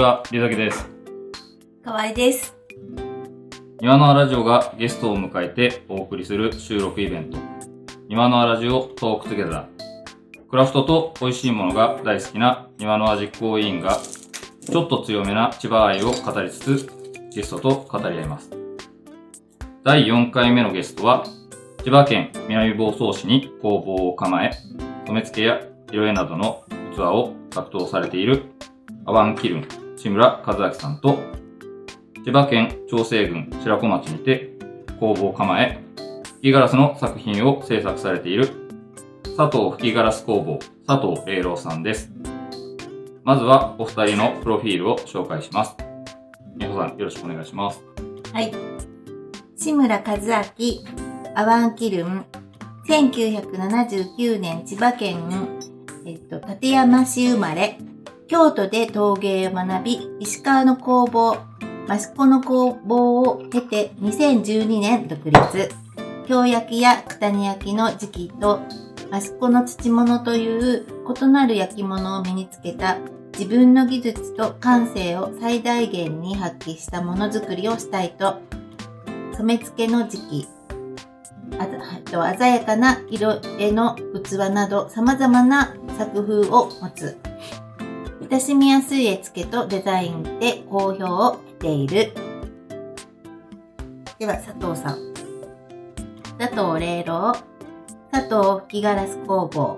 は、りざきです。かわいです。庭のあラジオがゲストを迎えてお送りする収録イベント。庭のあラジオトークトゥゲザー。クラフトと美味しいものが大好きな庭のあ実行委員が、ちょっと強めな千葉愛を語りつつ、ゲストと語り合います。第4回目のゲストは、千葉県南房総市に工房を構え、染付や色絵などの器を格闘されているアワンキルン、志村和明さんと、千葉県長生郡白子町にて工房を構え、吹きガラスの作品を制作されている佐藤吹きガラス工房佐藤玲郎さんです。まずはお二人のプロフィールを紹介します。みほさんよろしくお願いします。はい。志村和明、アワンキルン、1979年千葉県、えっと、館山市生まれ、京都で陶芸を学び、石川の工房、益子の工房を経て2012年独立。京焼きや九谷焼きの時期と、益子の土物という異なる焼き物を身につけた自分の技術と感性を最大限に発揮したものづくりをしたいと、染付の時期、あと鮮やかな色絵の器など様々な作風を持つ。親しみやすい絵付けとデザインで好評を得ている。では、佐藤さん。佐藤玲郎、佐藤吹きガラス工房。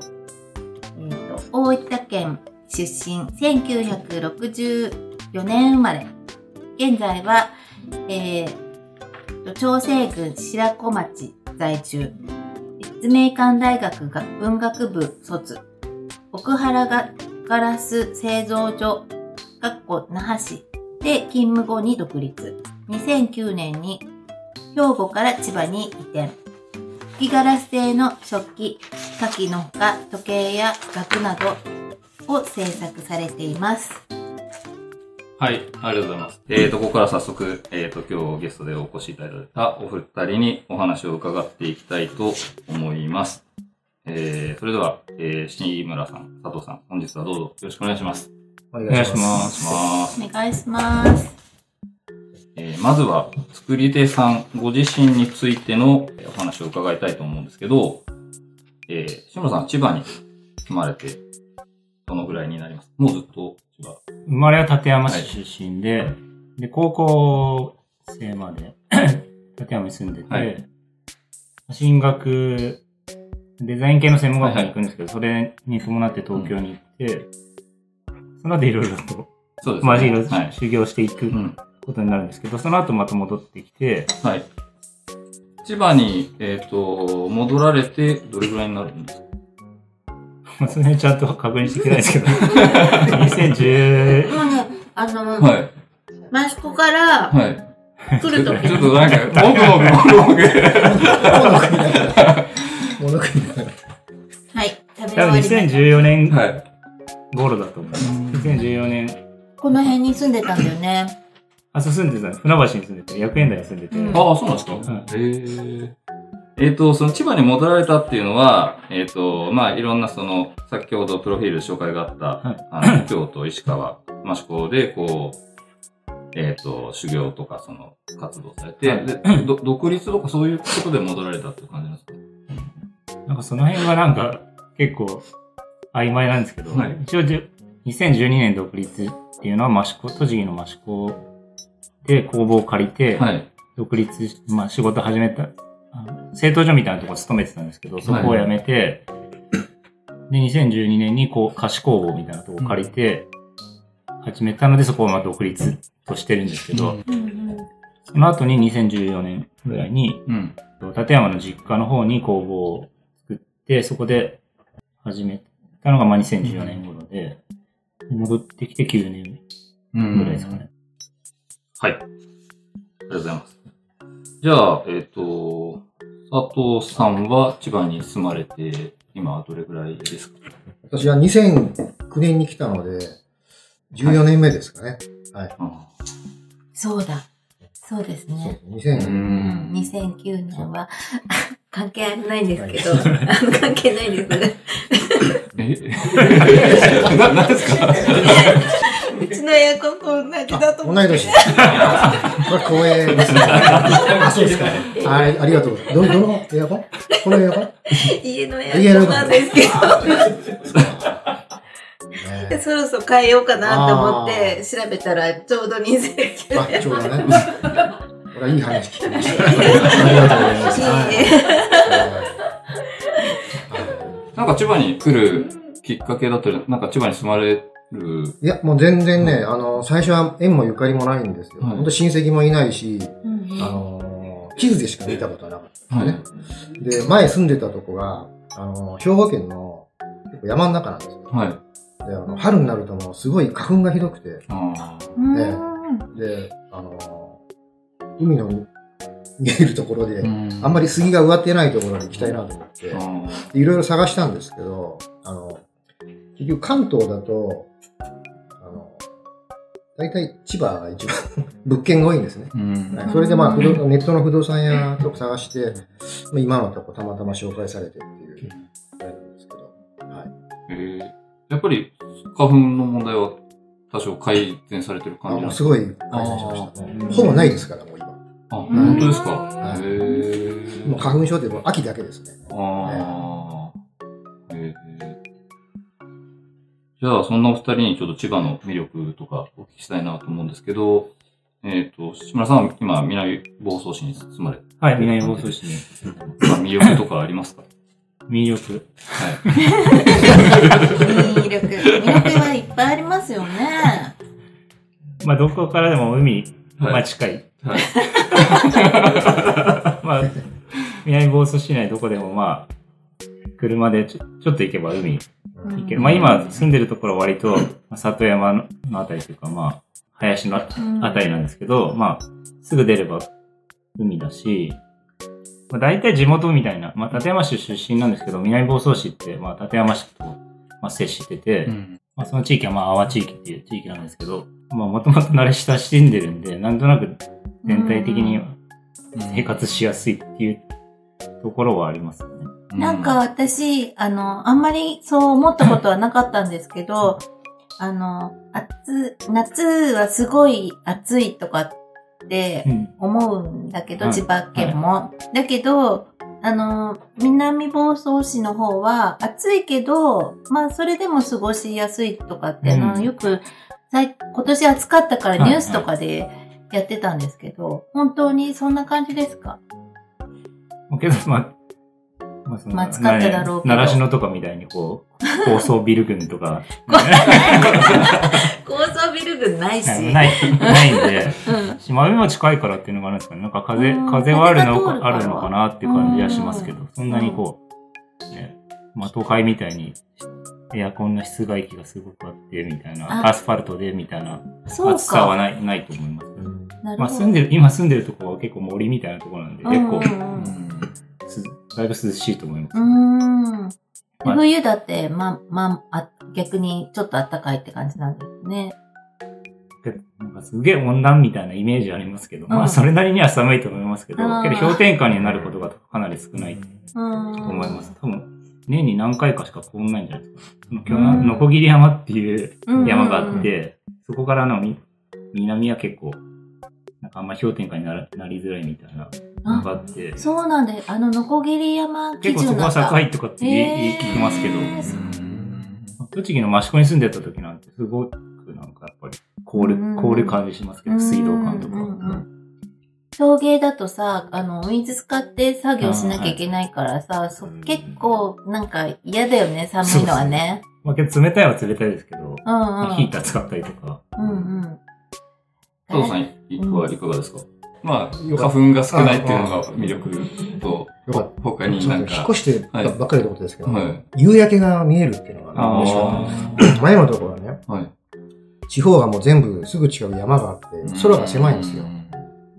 えっ、と、大分県出身、1964年生まれ。現在は、えー、長生郡白子町在住。立命館大学文学部卒。奥原がガラス製造所、かっこ那覇市で勤務後に独立。2009年に兵庫から千葉に移転。吹きガラス製の食器、火器のほか時計や額などを制作されています。はい、ありがとうございます。えーと、ここから早速、えーと、今日ゲストでお越しいただいたお二人にお話を伺っていきたいと思います。えー、それでは、えー、新村さん、佐藤さん、本日はどうぞよろしくお願いします。おお願いします。お願いします。えーまずは、作り手さんご自身についてのえーお話を伺いたいと思うんですけど、えー、志村さん、千葉に住まれて、どのぐらいになります？もうずっと千葉。生まれは立山市出身で、で、高校生まで 立山に住んでて、はい進学、デザイン系の専門学校に行くんですけど、それに伴って東京に行って、その後いろいろと、そうですまあ、いろいろはい。修行していくうん。ことになるんですけど、その後また戻ってきて、はい。千葉に、えっ、と、戻られて、どれぐらいになるんですか？まあ、その辺ちゃんと確認していけないですけど、2010、もうね、あの、はい。益子からはい。来るときちょっとなんか、もぐもぐもぐもぐ。物食いながら。はい、食べ終多分わりました。2014年はい。頃だと思います。2014年、この辺に住んでたんだよね。あ、そう住んでた。船橋に住んでて、薬園台に住んでて、うんああ、そうなんですか、んへえ。えっ、と、その千葉に戻られたっていうのは、えっ、と、まあ、いろんなその、先ほどプロフィールで紹介があった、はいあの、京都、石川、益子で、こう、えっ、と、修行とか、その、活動されて、はいでど独立とかそういうことで戻られたっていう感じなんですか？なんかその辺はなんか結構曖昧なんですけど、はい一応じゅ2012年独立っていうのは益子、栃木の益子で工房を借りて、はい。独立し、まあ仕事始めた、あの製陶所みたいなところ勤めてたんですけど、そこを辞めて、で、2012年にこう貸し工房みたいなところを借りて、始めたのでそこをまあ独立としてるんですけど、うんうんその後に2014年ぐらいに、うん。立山の実家の方に工房をて、そこで始めたのがまあ2014年頃で、戻ってきて9年うんぐらいですかね。はい。ありがとうございます。じゃあ、えっ、と、佐藤さんは千葉に住まれて、今はどれぐらいですか？私は2009年に来たので、14年目ですかね。はい。あそうだ。そうですね。ーう2000ん。2009年は、関係ないんですけど、あの関係ないんです。え？な、なんですか？うちの親親子と同じだと思って。同い年。これ光栄ですね。あ、そうですか。あれ、ありがとう。ど、どのエアコン？このエアコン？家のエアコンなんですけど、そろそろ変えようかなと思って調べたらちょうど2009あ、年。ちょうどね。これはいい話聞きました。ありがとうございます。はいなんか千葉に来るきっかけだったり、なんか千葉に住まれる？いや、もう全然ね、あの、最初は縁もゆかりもないんですよ。はい本当親戚もいないし、うんあの、地図でしか見たことはなかったはいね。で、前住んでたとこが、あの、兵庫県の結構山の中なんですよ。はい。で、あの、春になるともうすごい花粉がひどくて、あうんえで、あの、海の見えるところで、ーあんまり杉が植わってないところに行きたいなと思って、いろいろ探したんですけど、あの、結局関東だと、あの、大体千葉が一番物件が多いんですね。それでまあ、不動ネットの不動産屋とか探して、まあ今のとこたまたま紹介されてっていう、あれなんですけど、はい。えー。やっぱり花粉の問題は多少改善されてるあ感じすごい改善しましたね。ほぼないですから、もう今。あ、本当ですか？はいへーもう花粉症ってもう秋だけですね。ああ。えーじゃあ、そんなお二人にちょっと千葉の魅力とかお聞きしたいなと思うんですけど、えっ、と、志村さんは今、南房総市に住まれてはい、南房総市に。まあ魅力とかありますか？魅力。はい。魅力。魅力はいっぱいありますよね。まあ、どこからでも海、はいまあ近い。はい。まあ、南房総市内どこでもまあ、車でちょちょっと行けば海行ける。まあ今住んでるところは割と、まあ里山のあたりというかまあ、林のあたりなんですけど、まあ、すぐ出れば海だし、まあ大体地元みたいな、まあ立山市出身なんですけど、南房総市ってまあ立山市と、まあ、接してて、うん。まあ、その地域はまあ、阿波地域っていう地域なんですけど、まあ、もともと慣れ親しんでるんで、なんとなく全体的に生活しやすいっていうところはありますね。なんか、私、あの、あんまりそう思ったことはなかったんですけど、あの、暑、夏はすごい暑いとかってうん。思うんだけど、はい千葉県も。だけど、あの、南房総市の方は暑いけど、まあそれでも過ごしやすいとかって、あのうん。よく、最今年暑かったからはい。ニュースとかでやってたんですけど、本当にそんな感じですか？まあけど、まあ、まあ、そのまあ暑かっただろうけど。習志野とかみたいにこう、高層ビル群とか、高層ビル群ないし。ない、ないんで、うん島海も近いからっていうのがあるんですかね。なんか風、うん。風はある風が通るかあるのかなっていう感じはしますけど。うん、そんなにこう、ね、まあ都会みたいにエアコンの室外機がすごくあって、みたいな、あアスファルトでみたいなそう暑さはか。ない、ないと思います。まあなるほど。住んでる、今住んでるところは結構森みたいなところなんで、結構うんうんす、だいぶ涼しいと思います。うん。でまあ冬だって、ま、ま、あ、逆にちょっと暖かいって感じなんですね。でなんかすげえ温暖みたいなイメージありますけど、まうんあそれなりには寒いと思いますけど、うんけど氷点下になることがかなり少ないとうん。思います。多分、年に何回かしか凍んないんじゃないですか。そののこぎり山っていううん。山があって、そこからのみ南は結構、なんかあんま氷点下にならなりづらいみたいなのがあって、そうなんで、あの、のこぎり山基結構そこ。は高いとかって言い聞きますけど、栃木の益子に住んでた時なんてすごくなんかやっぱり凍るうん、凍る感じしますけど、水道管とか。うんうんうん陶芸だとさ、あの、お水使って作業しなきゃいけないからさ、そ結構なんか嫌だよね、寒いのはね。まあけど冷たいは冷たいですけど、うんうん。ヒーター使ったりとか。うんうん。佐藤さんはいかがですか？まあ、花粉が少ないっていうのが魅力とよかっ、他になんか引っ越、してばっかりのことですけど、はい夕焼けが見えるっていうのが嬉しかった。前のところはね、はい。地方がもう全部すぐ近くに山があって、空が狭いんですよ。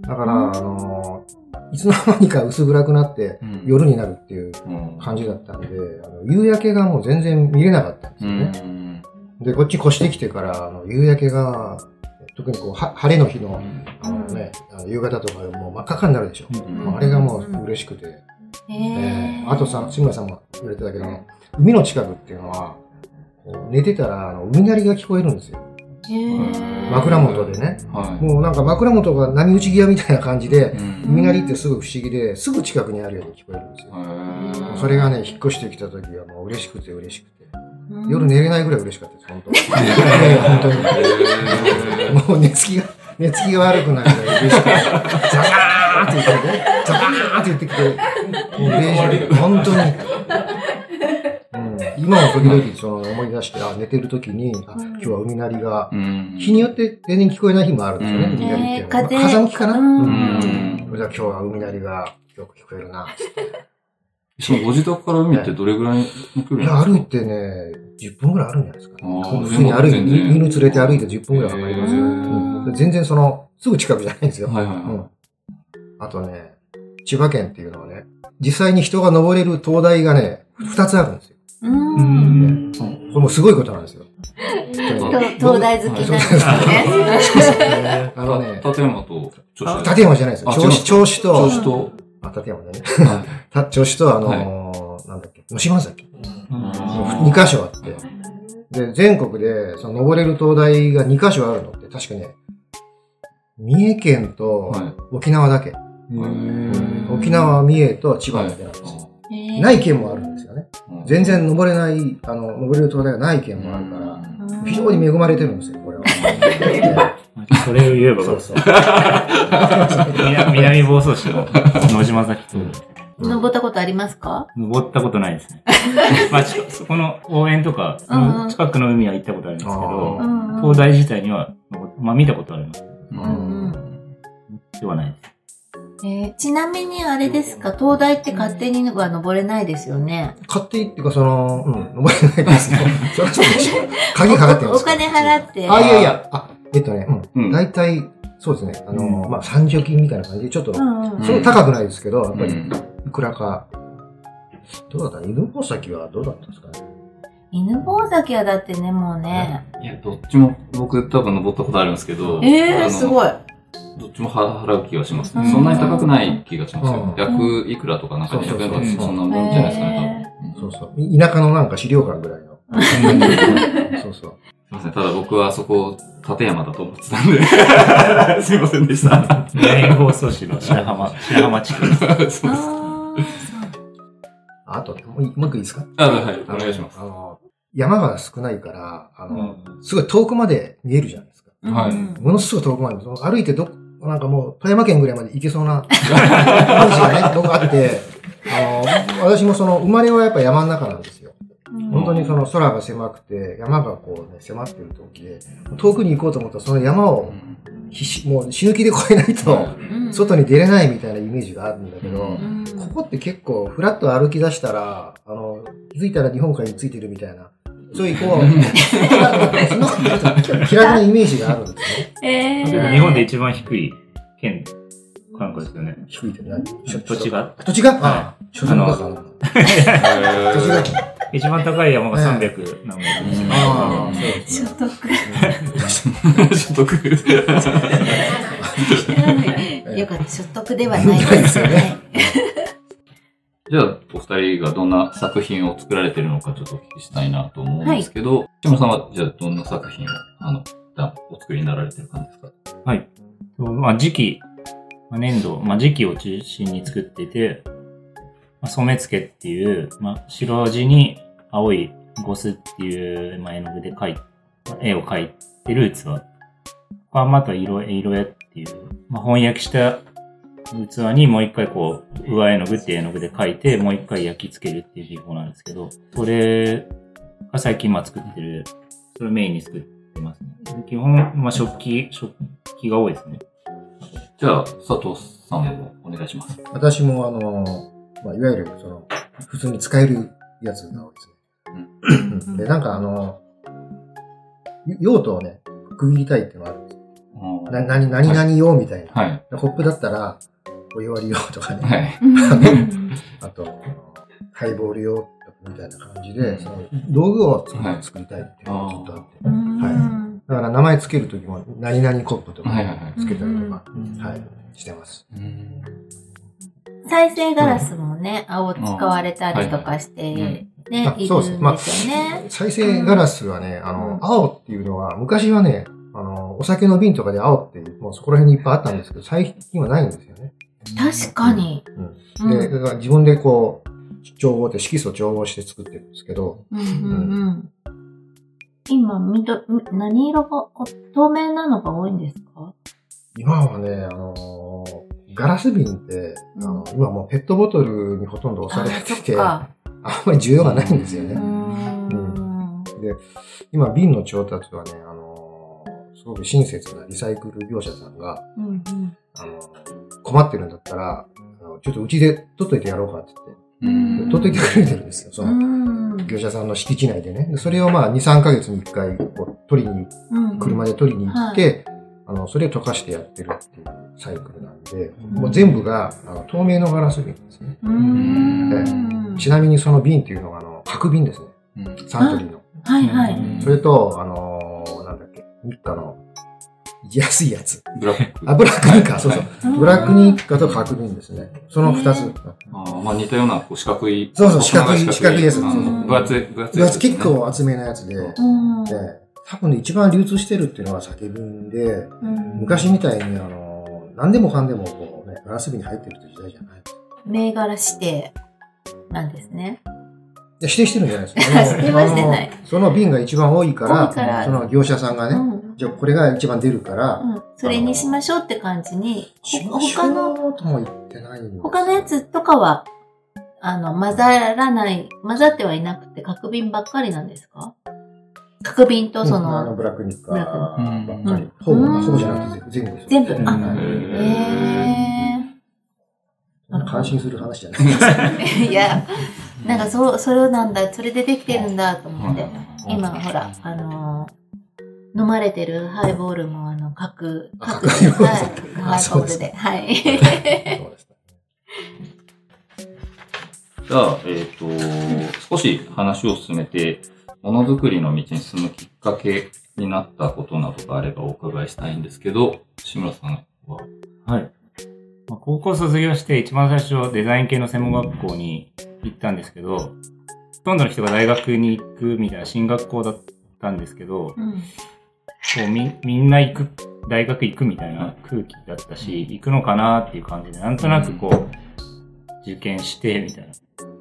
だから、うんあのーいつの間にか薄暗くなってうん夜になるっていううん感じだったんで、あの夕焼けがもう全然見れなかったんですうよね。ん。で、こっち越してきてから、あの夕焼けが、特にこう、は晴れの日の、あのね、あの夕方とかもう真っ赤になるでしょ。あれがもう嬉しくて。へえーーあとさ、志村さんも言われてたけど、海の近くっていうのは、寝てたら、あの、海鳴りが聞こえるんですよ。枕元でね。はい。もうなんか枕元が波打ち際みたいな感じで、うん海鳴りってすぐ不思議で、すぐ近くにあるように聞こえるんですよ。それがね、引っ越してきた時はもう嬉しくて嬉しくて。うん夜寝れないぐらい嬉しかったです、本当。本当に。もう寝つきが、寝つきが悪くなるぐらい嬉しくて。ザガーって言ってね。ザガーって言ってきて、もう電車本当に。うん、今も時々その思い出して、あ、寝てる時に、あ、今日は海鳴りが、うん。日によって全然聞こえない日もあるんですよね、うん。海鳴りって。いうのは。えー風風向きかな、うん。じゃあ今日は海鳴りがよく聞こえるな。そのご自宅から海ってどれぐらいの距いや、離なんですか？歩いてね、10分ぐらいあるんじゃないですか、普通に歩いて、犬連れて歩いて10分ぐらいかかりますよ。全然その、すぐ近くじゃないんですよ。はいはいはい。うん。あとね、千葉県っていうのはね、実際に人が登れる灯台がね、2つあるんですよ。うん。これもすごいことなん。ですよ。東大好きなん。ですね。あのね、立山と銚子立山じゃないですよ。あ銚子、銚子と、銚子と、あ、立山だね。はいた銚子と、あのなん。だっけ、島崎。うん。2箇所あって。で、全国で、その登れる灯台が2箇所あるのって、確かね、三重県と沖縄だけ。沖縄、三重と千葉だけなん。ですよ。ない県もあるんですよね。全然登れない、あの、登れる灯台がない県もあるから、非常に恵まれてるんですよ、これは。それを言えば、そうそう。南南房総市の野島崎と登ったことありますか？登ったことないですね。まあ、近そこの応援とか、近くの海は行ったことあるんですけあど灯台自体には、まあ見たことあります。ではないです。えーちなみにあれですか、東大って勝手には登れないですよね？勝手にっていうか、その、うん、登れないですよ。そりゃそうでしょ。鍵かかってますお金払って。あ、いやいや、あ、えっとね、ううんん。大体、そうですね、あの、うんまあ、三助金みたいな感じで、ちょっと、うんうんそれ高くないですけど、やっぱり、うんいくらか、どうだった？犬吠埼はどうだったんですかね？犬吠埼はだってね、もうね。いや、どっちも僕多分登ったことあるんですけど、えー、あのすごい。どっちもは払う気がします、うんそんなに高くない気がしますよ。うん100いくらとかなんか200円とかそんなもんじゃないですかね、多分。そうそう。い田舎のなんか資料館ぐらいの。そうそう。すいません。ただ僕はそこ、立山だと思ってたんで。すいませんでした。南房総市の白浜、白浜地区。そうあです。ーあと、もう一もう一個いいですか？あ、はい、お願いします。あの、山が少ないから、あの、うんすごい遠くまで見えるじゃないですか。はいうんものすごい遠くまで、その歩いてど、なんかもう富山県ぐらいまで行けそうな 感じがね、どこあって、あの、私もその生まれはやっぱ山の中なんですよ。うん。本当にその空が狭くて、山がこうね、迫ってる時で、遠くに行こうと思ったらその山を必死、もう死ぬ気で越えないと、うん。外に出れないみたいなイメージがあるんだけど、うん。ここって結構、ふらっと歩き出したら、あの、気づいたら日本海についてるみたいな、そういうこう、そ の気楽なイメージがあるんですね。えー日本で一番低い県かなんかですよね。低いって何土地が？土地が？あ、所得が。土地が。一番高い山が300何メー所ね。得。所得。よかった、所得ではないですよね。じゃあ、お二人がどんな作品を作られてるのかちょっとお聞きしたいなと思うんですけど、志村さんはじゃあどんな作品を、あの、お作りになられてる感じですか？はい。まあ、時期、まあ、粘土、まあ、時期を中心に作ってて、まあ、染付っていう、まあ、白地に青いゴスっていう、まあ、絵の具で描い、絵を描いてる器。これはまた色、色絵っていう、まあ、翻訳した器にもう一回こう、上絵の具っていう絵の具で描いて、もう一回焼き付けるっていう技法なんですけど、それが最近まあ作ってる、それをメインに作ってますね。で基本、まあ食器、食器が多いですね。じゃあ、佐藤さんもお願いします。私もあの、まあ、いわゆる、その、普通に使えるやつが多いですね。で、なんかあの、用途をね、区切りたいっていうのがあるんですよ。な、なに、何々用みたいな。はい。ホップだったら、お湯割り用とかね。はい。あと、ハイボール用みたいな感じで、その道具を作はい作りたいっていうのがずっとあって。うんだから名前つけるときも、何々コップとかはいはいはいつけたりとか、うんはい、してます。再生ガラスもね、青使われたりとかして、ねあ、いるそうんです。まあ、ですよね。再生ガラスはね、あうんの、青っていうのは、昔はね、あの、お酒の瓶とかで青っていう、もうそこら辺にいっぱいあったんですけど、最近はないんですよね。確かに。うん。で、だから自分でこう、調合って色素調合して作ってるんですけど、うんうんうん。今、みど、み何色が、こ透明なのが多いんですか？今はね、あのガラス瓶って、あの今もうペットボトルにほとんど押されてて。あ んまり需要がないんですようーね。ん。で、今瓶の調達はね、あのすごく親切なリサイクル業者さんが、うんうん。あの困ってるんだったら、あのちょっとうちで取っといてやろうかってうん言って、取っといてくれてるんですよ。そのうん。業者さんの敷地内でね。でそれをまあ2、3ヶ月に1回こう取りに、うん車で取りに行って、あの、それを溶かしてやってるっていうサイクルなんで、んもう全部があの透明のガラス瓶ですね。ちなみにその瓶っていうのが、あの、角瓶ですね。サントリーの。はいはい。それと、あのーなんだっけ、日課の安いやつ。ブラック。あ、ブラックニッカ、そうそう。ブラックニッカと角瓶ですね。その二つ。あーまあ似たようなこう四角い。そうそう四角い四角いやつ分厚い、分厚い分厚やつですね。結構厚めなやつで、で、うん。多分ね、一番流通してるっていうのは酒瓶で、うん昔みたいに、あのー何でもかんでもこうね、ガラス瓶に入ってるって時代じゃない。銘柄指定なんですね。いや指定してるんじゃないですか。指定はしてないその瓶が一番多いから、からその業者さんがね、うん。じゃあこれが一番出るから、うん。それにしましょうって感じに、他の、他のやつとかは、あの、混ざらない、混ざってはいなくて、角瓶ばっかりなんですか？角瓶とそうんあのの、ブラックニッカブラックばっかり。うんほぼ、うんほぼじゃなくて全部ですよ。全部、あ、うんへそんな感心する話じゃないです。ー。いや、なんかそう、それなんだ、それでできてるんだと思って。今、ほら、あのー飲まれてるハイボールも、あの、角、あ角、ハイボールはい、あハイそうですボールで、はい。じゃあ、えっ、と、少し話を進めて、ものづくりの道に進むきっかけになったことなどがあればお伺いしたいんですけど、志村さんは。はい。まあ高校卒業して一番最初デザイン系の専門学校に行ったんですけど、ほとんどの人が大学に行くみたいな進学校だったんですけど、うん。こうみみんな行く、大学行くみたいな空気だったし、行くのかなっていう感じで、なんとなくこう、受験してみたいな。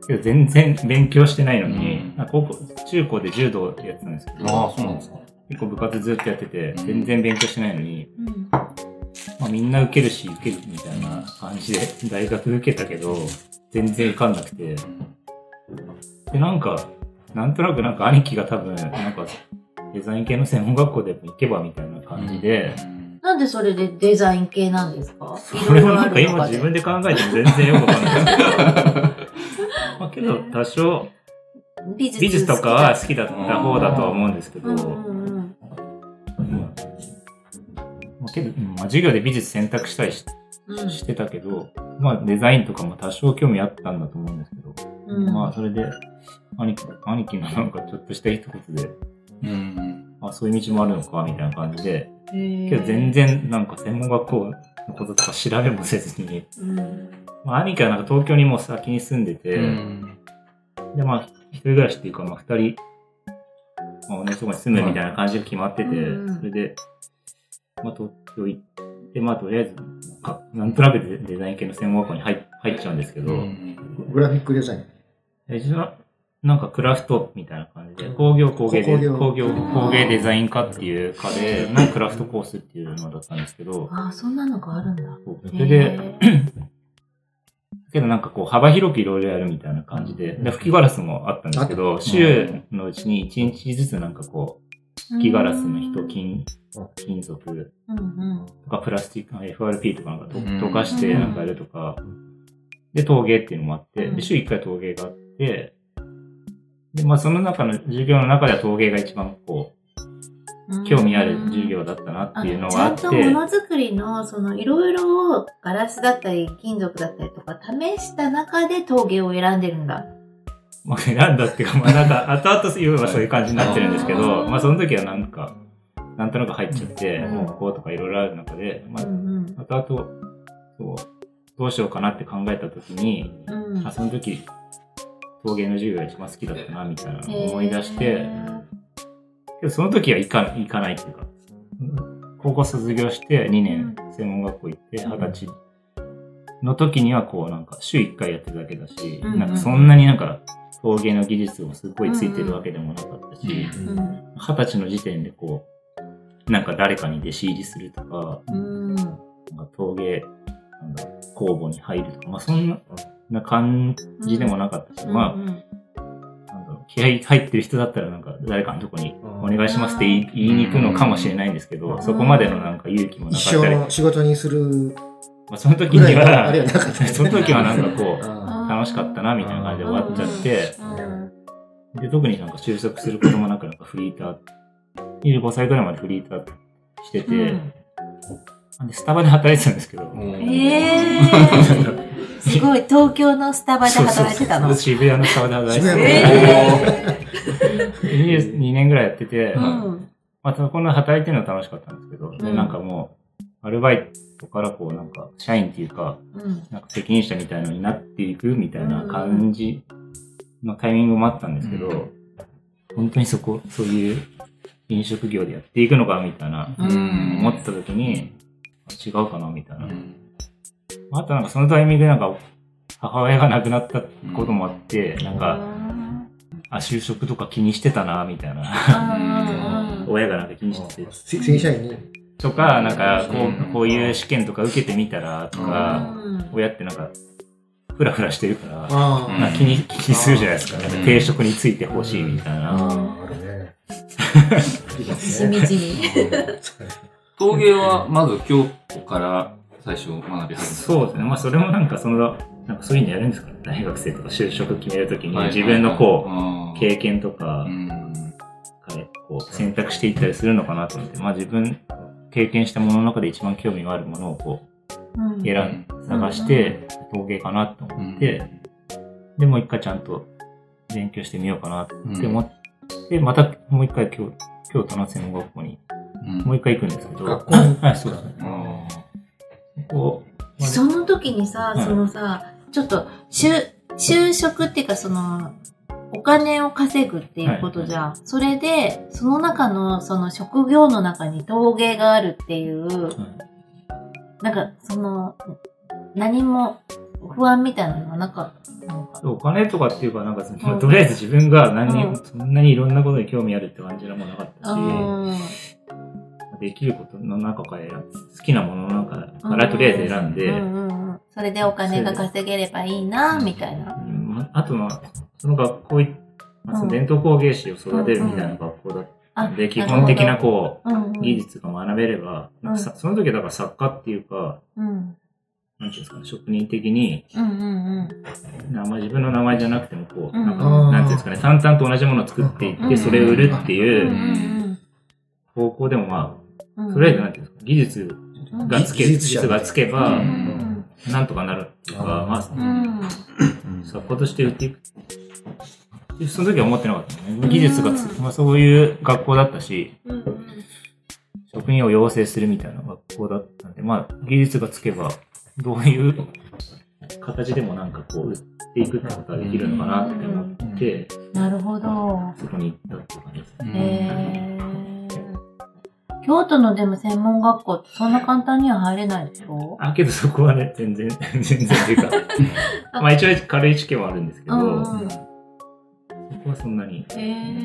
けど全然勉強してないのに、あ高校、中高で柔道やってたんですけど、ああ、そうなんですか。結構部活ずっとやってて、全然勉強してないのに、うん。まあ、みんな受けるし受けるみたいな感じで大学受けたけど、全然受かんなくて。で、なんか、なんとなくなんか兄貴が多分、なんかデザイン系の専門学校でも行けばみたいな感じで、なんでそれでデザイン系なんですか？それもなんか今自分で考えても全然よくわかんない。まあけど多少美術とかは好きだった方だとは思うんですけど。まあまあけど、うんまあ、授業で美術選択したりしうんしてたけど、まあデザインとかも多少興味あったんだと思うんですけど、うん。まあそれで兄貴、兄貴のなんかちょっとした一言で、うん。あそういう道もあるのかみたいな感じで、けど全然なんか専門学校のこととか調べもせずに、うん。まあ兄貴はなんか東京にもう先に住んでて、でまあ一人暮らしっていうかまあ二人、まあ同じところに住むみたいな感じが決まってて、うん。それで、まあ東京行って、まあとりあえず、かなんとなくデデザイン系の専門学校に入入っちゃうんですけど、グラフィックデザイン。最初はなんかクラフトみたいな感じで、工業工芸で、工業。工業工芸デザイン科っていう科でのクラフトコースっていうのだったんですけど、ああ、そんなのがあるんだ。それで、けどなんかこう幅広くいろいろやるみたいな感じで、で吹きガラスもあったんですけど、週のうちに1日ずつなんかこう、吹きガラスの人、金、金属。うんうん。とかプラスチック、FRP とかなんか溶かしてなんかやるとか、で、陶芸っていうのもあって、うん。で、週1回陶芸があって、で、まあその中の授業の中では陶芸が一番こう、興味ある授業だったなっていうのがあって、ちゃんとものづくりの、その、いろいろガラスだったり、金属だったりとか、試した中で陶芸を選んでるんだ。まあ選んだっていうか、まあなんか 後々言えばそういう感じになってるんですけうど、んまあその時はなんか、なんとなく入っちゃって、うん。もうここうとかいろいろある中で、まあうん後々、そう、どうしようかなって考えた時に、あその時、陶芸の授業が一番好きだったな、みたいなのを思い出しへて、ーけどその時は行か行かないっていうか、高校卒業して2年専門学校行って、二十歳の時にはこうなんか週1回やってるだけだし、なんかそんなになんか陶芸の技術もすごいついてるわけでもなかったし、うん二十歳の時点でこう、なんか誰かに弟子入りするとか、うん。なんか陶芸、なんだ工房に入るとか、まあそんな感じでもなかったし、まあ、うん。なんだろう気合入ってる人だったらなんか誰かのとこにお願いしますって言い言いに行くのかもしれないんですけど、うん。そこまでのなんか勇気もな一かったり、ま生の仕事にするあ、その時にはあれはは、なかった。ね。その時はなんかこう、あ楽しかったなみたいな感じで終わっちゃって、うんで、特になんか収束することもなくなんかフリーター、25歳ぐらいまでフリーターしてて、うん。でスタバで働いてたんですけど、えー、すごい、東京のスタバで働いてたの。渋谷のスタバで働いて渋て、谷の22年ぐらいやってて、うん。まあ、こんな働いてるのは楽しかったんですけど、でうん。なんかもう、アルバイトからこうなんか、社員っていうか、うんなんか責任者みたいのになっていくみたいな感じのタイミングもあったんですけど、うん本当にそこ、そういう飲食業でやっていくのかみたいな、うん思った時に、違うかなみたいな。あとなんかそのタイミングでなんか、母親が亡くなったこともあって、なんか、あ、就職とか気にしてたな、みたいな。うん 親がなんか気にしてて。せ正社員に。とか、なんか、こうこういう試験とか受けてみたら、とか、親ってなんか、ふらふらしてるから、あうんなんか気に、気にするじゃないですか。定職についてほしいみたいあ。な。ああ、あるね。しみじみ。陶芸はまず京都から最初学び始めた。そうですね。まあ、それもなんか、その、なんかそういうのやるんですかね。大学生とか就職決めるときに、はい自分のこうう、経験とかこう選択していったりするのかなと思って、まあ自分、経験したものの中で一番興味があるものをこう、選ん、探して、陶芸かなと思って、で、もう一回ちゃんと勉強してみようかなって思って、またもう一回京京都の専門学校にうん。もう一回行くんですけど、学校？にはい、そうですね。うんこう、その時にさ、はい。そのさ、ちょっと、就、就職っていうかその、お金を稼ぐっていうことじゃん。それで、その中の、その職業の中に陶芸があるっていう、なんか、その、何も不安みたいなのはなかった？お金とかっていうか、なんかその、うん。とりあえず自分が何に、うん。そんなにいろんなことに興味あるって感じでもなかったし、うん。できることの中から好きなものの中からとりあえず選んで、うんうんうん。それでお金が稼げればいいな、みたいな。あとまあ、その学校い、まあ、伝統工芸士を育てるみたいな学校だったで、基本的なこうんうんう、技術が学べれば、なんかさその時はだから作家っていうか、うん。なんていうんですかね、職人的に、うんうん名前、自分の名前じゃなくてもこう、うん。なんか、うんなんていうんですかね、淡々と同じものを作っていっうん。て、それを売るってうんいううん。方向でもまうん。あ、とりあえずなんていうんですか、技術がつけ、技技術がつけばう、んなんとかなるっていうか、まあ、うん。作家として売っていく。でその時は思ってなかったね。技術がつ、まあそういう学校だったし、うん職人を養成するみたいな学校だったんで、まあ技術がつけば、どういう形でもなんかこう売っていくってことができるのかなって思って、なるほど。そこに行ったって感じですね。京都のでも専門学校ってそんな簡単には入れないでしょ？あ、けどそこはね、全然、全然ってい。うか、まあ一応軽い知見はあるんですけど、うんうんそこはそんなに。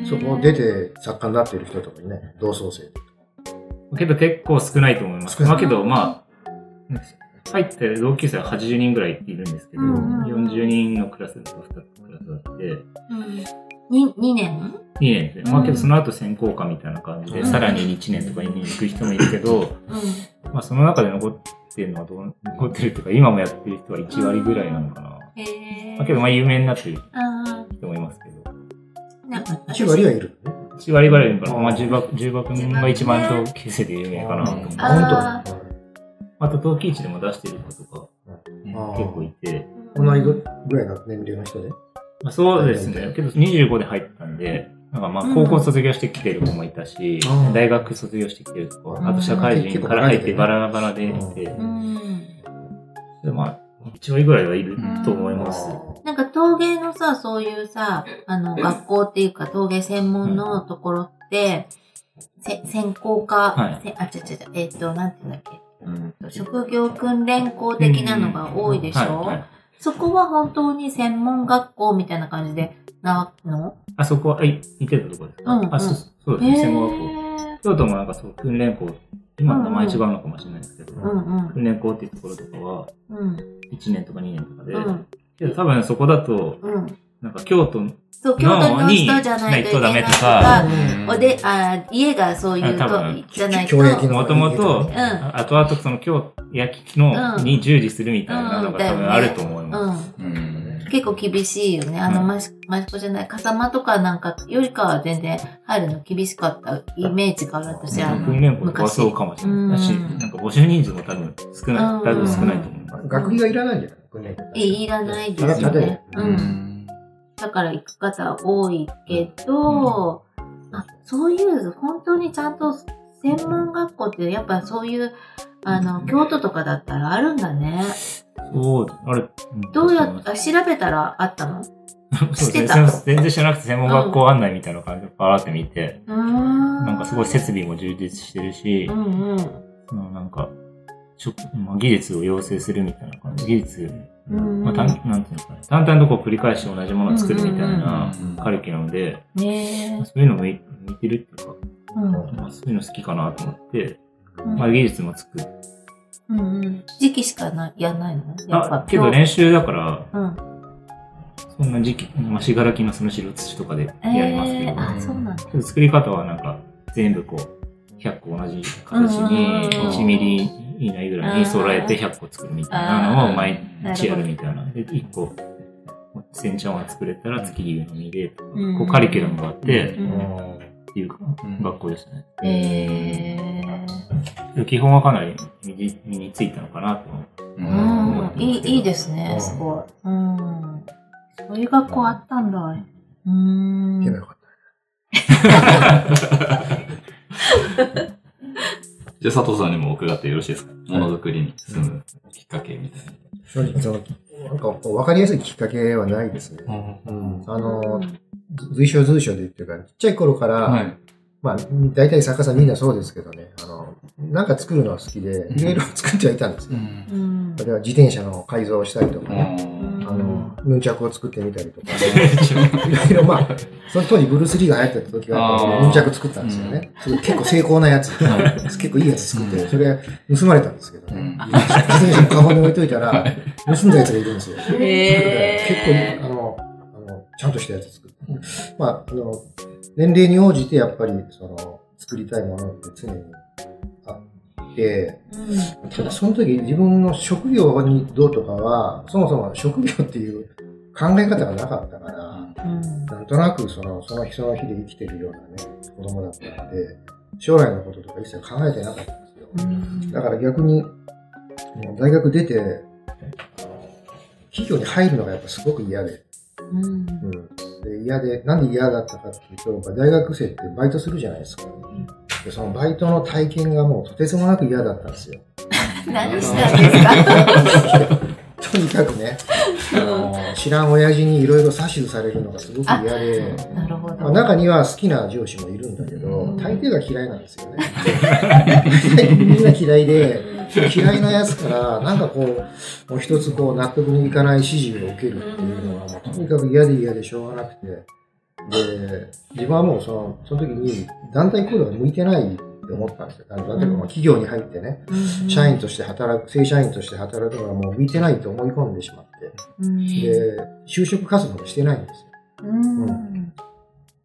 そこ出て作家になってる人とかいね、同窓生とか。けど結構少ないと思います。少ないまあけど、まあ、入って同級生は80人ぐらいいるんですけど、うんうん40人のクラスと2つクラスがあって、うんに2年？2年ですね。まあけどその後専攻科みたいな感じで、うんさらに1年とか2年行く人もいるけど、うまあその中で残ってるのはどう、残ってるっていうか、今もやってる人は1割ぐらいなのかな。ん。へまあけどまあ有名になってるあ人もいますけど、1割はいるね。1割ぐらいいるから、まあ重箱、重箱が一番同級生で有名かなと思って。あ本あと、陶器市でも出してる人とか。結構いて、同いぐらいの年齢の人で。まあ、そうですね。けど25で入ったんで、なんかまあ高校卒業してきてる子もいたし、うん大学卒業してきてる子、あと社会人から入ってバラバラでいて、でまあちょいぐらいはいると思います。なんか陶芸のさ、そういうさ、あの、学校っていうか陶芸専門のところって、せ専攻科、はい。せあ、違う違う違う、えっ、と、なんていうんだっけ？うん。と職業訓練校的なのが多いでしょ、そこは本当に専門学校みたいな感じでなの？あそこは、い、似てるところですか、うんうん。あ、そうそうですね、専門学校。へ京都もなんかそう、訓練校、今名前違うのかもしれないですけど、ーうんうん。訓練校っていうところとかは、うん。1年とか2年とかで、うん。けど多分そこだと、うん。なんか京都そう、京都の人じゃないといけないとかおで、あ、家がそういうとじゃないと。教育のもともと、うん後々その京焼きの、うんに従事するみたいなのが多分あると思います。うん。うん結構厳しいよね。あの、うんマシマシコじゃない、笠間とかなんかよりかは全然入るの厳しかったイメージがある、私は。訓練校とそうかもしれない。だし、うんなんか募集人数も多分少ない、うんだいぶ少ないと思います。学費がいらないんじゃない訓練え、いらないですよね。ううんん。だから行く方多いけど、あ、そういう、本当にちゃんと専門学校ってやっぱそういう、あの、京都とかだったらあるんだね。そう、あれ、どうやっ、あ調べたらあったの？そうしてた？全然全然知らなくて専門学校案内みたいな感じでパーって見て、うーん。なんかすごい設備も充実してるしう、んうん。そのなんか、職まあ、技術を養成するみたいな感じ。技術、うんまあ、たんなんていうのかな。淡々とこう繰り返して同じものを作るみたいなうんうんうんカリキュラムで、ねそういうの向いてるっていうか、え。うんまあ、そういうの好きかなと思って、うんまあ、技術もつく。うんうん。時期しかなやんないの？あ、けど練習だから、うん。そんな時期、まあ、しがらきのその白土とかでやりますけど、えー、あ、そうなんだ。作り方はなんか全部こう、100個同じ形にうん1ミリ以内ぐらいに揃えて100個作るみたいなのを毎日やるみたいな。で、1個、煎茶碗作れたら月牛の実で、うんこうカリキュラムがあって、うんっていう学校でしたね。えで基本はかなり身に身についたのかなと思う。ー。うんうん。いい、いいですね。すごい。うん。そういう学校あったんだ。うーん。行けばよかっ じゃあ佐藤さんにも伺ってよろしいですか？ものづくりに進むきっかけみたいな。た。正直、その、なんか、わかりやすいきっかけはないですね。うん。あの、随所随所で言ってるから、ちっちゃい頃から、はい。まあ、大体作家さんみんなそうですけどね、あの、なんか作るのは好きで、いろいろ作ってはいたんですよ。うん。例えば自転車の改造をしたりとかね、うん。あの、ヌンチャクを作ってみたりとか、いろいろまあ、その当時ブルース・リーが流行ってた時は、ヌンチャク作ったんですよね。それ結構精巧なやつ、結構いいやつ作って、それ盗まれたんですけどね。自転車のカバンに置いといたら、盗んだやつがいるんですよ。結構、あの、あの、ちゃんとしたやつ作って。まあ、あの、年齢に応じてやっぱり、その、作りたいものって常にあって、うん。ただその時自分の職業にどうとかは、そもそも職業っていう考え方がなかったから、うん。なんとなくその、その日その日で生きてるようなね、子供だったので、将来のこととか一切考えてなかったんですよ。うんだから逆に、もう大学出て、企業に入るのがやっぱすごく嫌で、うん。うん、で嫌で、なんで嫌だったかっていうと、大学生ってバイトするじゃないですか。でそのバイトの体験がもうとてつもなく嫌だったんですよ。何したんですか？とにかくね、あの知らん親父にいろいろ指図されるのがすごく嫌で、中には好きな上司もいるんだけど、うん大抵が嫌いなんですよね。みんな嫌いで、嫌いなやつから、なんかこう、もう一つこう納得にいかない指示を受けるっていうのは、もうとにかく嫌で嫌でしょうがなくて、で、自分はもうその、その時に団体行動が向いてないって思ったんですよ。例えばまあ企業に入ってね、うん。社員として働く、正社員として働くのはもう向いてないと思い込んでしまって、うん。で、就職活動もしてないんですよ。うん。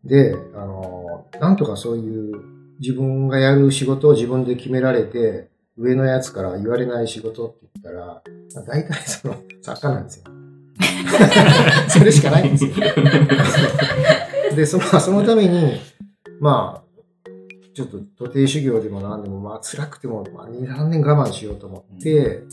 で、あの、なんとかそういう自分がやる仕事を自分で決められて、上のやつから言われない仕事って言ったら、まあ、大体その作家なんですよ。それしかないんですよ。で、そのそのために、まあ、ちょっと徒弟修行でも何でも、まあ辛くても、まあ、2、3年我慢しようと思って、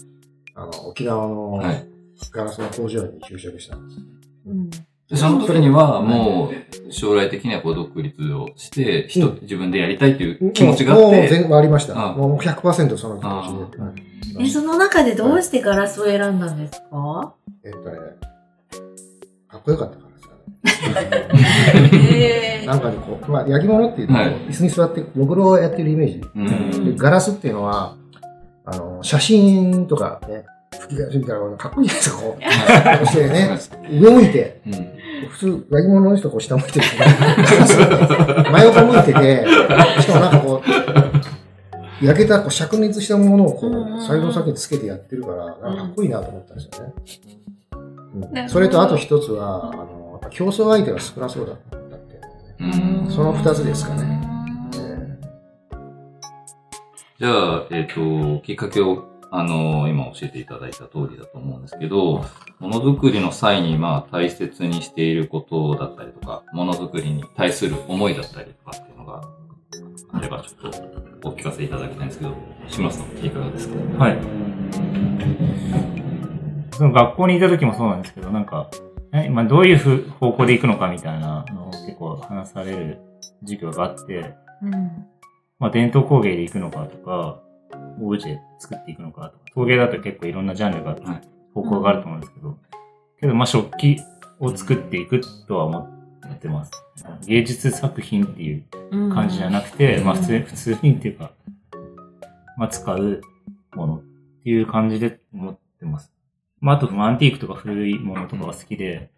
あの、沖縄のはいガラスの工場に就職したんです。うん。でその時にはもう将来的にはこう独立をして、人うん。自分でやりたいっていう気持ちがあっもうて、全部ありました。あもう100%その気持ちで。はい。え、その中でどうしてガラスを選んだんですか？えっとね、かっこよかったからさ。えなんかね、こう、まあ、焼き物っていうと、はい。椅子に座って、ろくろをやってるイメージ。ガラスっていうのは、あの、写真とかね、吹き出しみたいなのがかっこいいですか、こう。こうしてね、上向いて、うん。普通、焼き物の人こう下向いてる 真横向いてて、しかもなんかこう、焼けたこう灼熱したものをこうサイドの先につけてやってるから、なんかかっこいいなと思ったんですよね。うん。それとあと一つは、あの、やっぱ競争相手が少なそうだったって。その二つですかね。じゃあ、えっ、と、きっかけを、あの、今教えていただいた通りだと思うんですけど、ものづくりの際に、まあ、大切にしていることだったりとか、ものづくりに対する思いだったりとかっていうのがあれば、ちょっとお聞かせいただきたいんですけど、志村さん、いかがですか？はい。その学校にいた時もそうなんですけど、なんか、えまあ、どういう方向で行くのかみたいなのを結構話される授業があって、うん。まあ、伝統工芸で行くのかとか、オブジェ作っていくのかとか、陶芸だと結構いろんなジャンルが、はい。方向があると思うんですけど、けどまあ食器を作っていくとは思ってます。芸術作品っていう感じじゃなくて、うん。まあ普通、普通にっていうか、まあ使うものっていう感じで思ってます。まああと、まあアンティークとか古いものとかが好きで、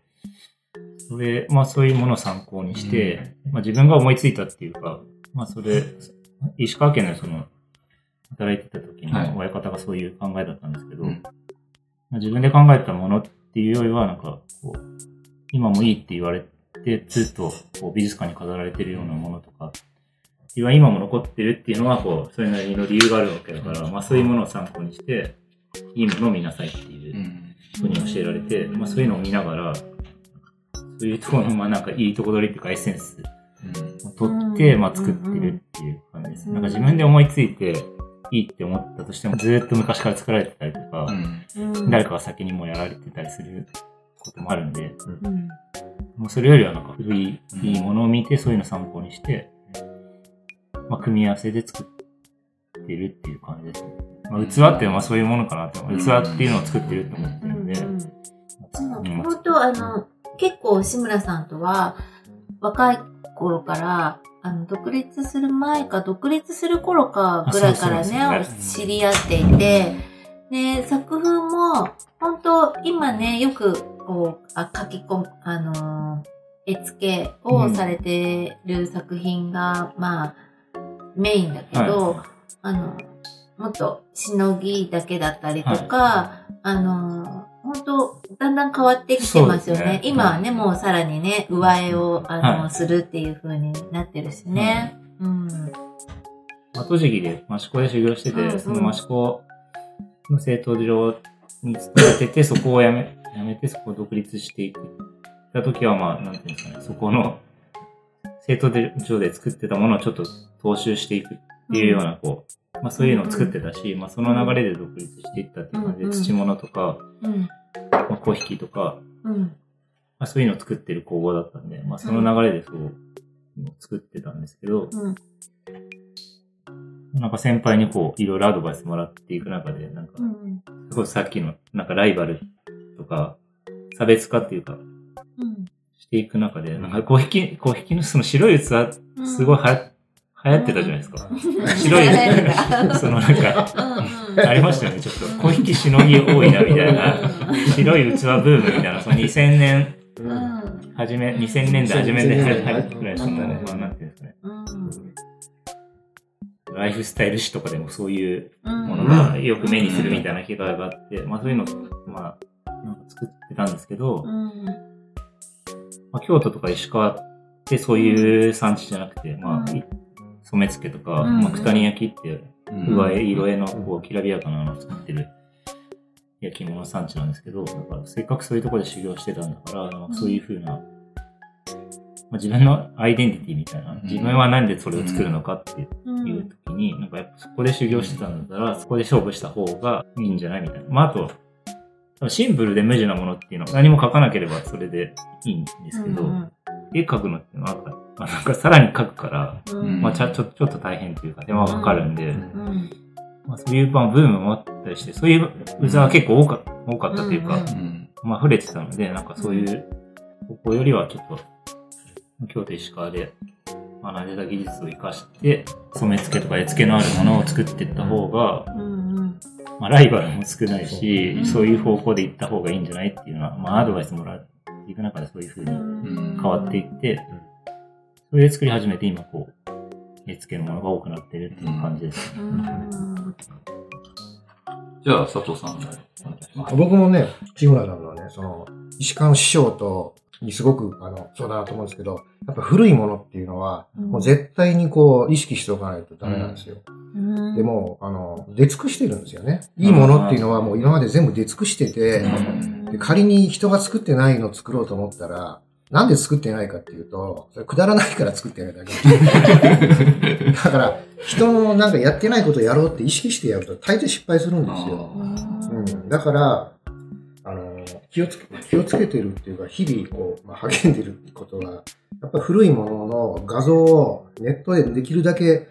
それ、まあそういうものを参考にして、まあ自分が思いついたっていうか、まあそれ、石川県のその、働いてた時はい。の親方がそういう考えだったんですけど、うん。まあ自分で考えたものっていうよりは、なんか、こう、今もいいって言われて、ずっとこう美術館に飾られてるようなものとか、今今も残ってるっていうのは、こう、それなりの理由があるわけだから、まあそういうものを参考にして、いいものを見なさいっていううん。ふうに教えられて、まあそういうのを見ながら、そういうところの、まあなんかいいとこ取りっていうかエッセンスうんを取って、うん。まあ作ってるっていう感じです。うん。なんか自分で思いついて、いいって思ったとしても、ずーっと昔から作られてたりとか、うん。うん。誰かが先にもうやられてたりすることもあるんで、うん。もうそれよりはなんか古い、いいものを見て、そういうのを参考にして、まあ、組み合わせで作ってるっていう感じですね。まあ、器ってまあそういうものかなって思う、器っていうのを作ってると思ってるんで、本当あの、結構志村さんとは若い頃から、あの、独立する前か、独立する頃かぐらいからね、そうです知り合っていて、で、作風も、本当今ね、よく、こう、あ書き込む、あのー絵付けをされてる作品が、まあ、メインだけど、あの、もっとしのぎだけだったりとか、あの、本当だんだん変わってきてますよね。ね今はね、もうさらにね、上絵を、あの、はいするっていう風になってるしね。うん。まあ、栃木で益子で修行してて、うんうんその益子の製陶所に勤めてて、そこを辞め、辞めてそこを独立していく。た時は、まあ、なんていうんですかね、そこの製陶所で作ってたものをちょっと踏襲していくっていうような、こう、まあそういうのを作ってたし、まあその流れで独立していったっていう感じで、土物とか、うん。まあ、小引きとか、うん。まあそういうのを作ってる工房だったんで、まあその流れでそう、作ってたんですけど、うん。なんか先輩にこう、いろいろアドバイスもらっていく中で、なんかう、ん。すごいさっきの、なんかライバルとか、差別化っていうか、うん。していく中で、なんか小引き、小引きのその白い器、すごいはや、流行ってたじゃないですか。白いそのなんか。ありましたよね、ちょっと。小引きしのぎ多いな、みたいな。白い器ブームみたいな、その2000年、うん。初め、2000年代初めで2000入年代るぐらい、その、うんまあ、なんていうんですかね。うん。ライフスタイル誌とかでもそういううん。ものがよく目にするみたいな機会があって、まあそういうの、まあ、なんか作ってたんですけど、うん。まあ、京都とか石川ってそういう産地じゃなくて、まあ、染付とか、うんまあ、九谷焼って、うん上絵、色絵のこうきらびやかなのを作ってる焼き物産地なんですけど、だからせっかくそういうところで修行してたんだから、なんかそういうふうな、まあ、自分のアイデンティティみたいな、自分はなんでそれを作るのかってうん。いう時に、なんかやっぱそこで修行してたんだったら、そこで勝負した方がいいんじゃないみたいな。まあ、あと、シンプルで無地なものっていうのは何も書かなければそれでいいんですけど、うん絵描くのってのは、まあ、なんかさらに描くから、うん。まあちょちょちょっと大変というか手間がかかるんで、うん。うんまあ、そういう、まあ、ブームもあったりして、そういう歌は結構多か多かったというか、うんうん。まあ触れてたので、なんかそういう、ここよりはちょっと、京都石川で学んでた技術を活かして、染付とか絵付けのあるものを作っていった方が、まあライバルも少ないし、うん。そういう方向で行った方がいいんじゃないっていうのは、まあアドバイスもらっていく中でそういう風にうん。変わっていって、それで作り始めて今こう、絵付けのものが多くなってるっていう感じです。うんじゃあ、佐藤さん、お願いします。僕もね、志村さんのね、その、石川の師匠と、にすごく、あの、そうだなと思うんですけど、やっぱ古いものっていうのは、もう絶対にこう、意識しておかないとダメなんですよ。うんでも、あの、出尽くしてるんですよね。いいものっていうのはもう今まで全部出尽くしてて、うんで仮に人が作ってないのを作ろうと思ったら、なんで作ってないかっていうと、それくだらないから作ってないだけ。だから、人のなんかやってないことをやろうって意識してやると大抵失敗するんですよ。うん、だから、あの、気をつけ、気をつけてるっていうか、日々こう、まあ、励んでるってことは、やっぱ古いものの画像をネットでできるだけ、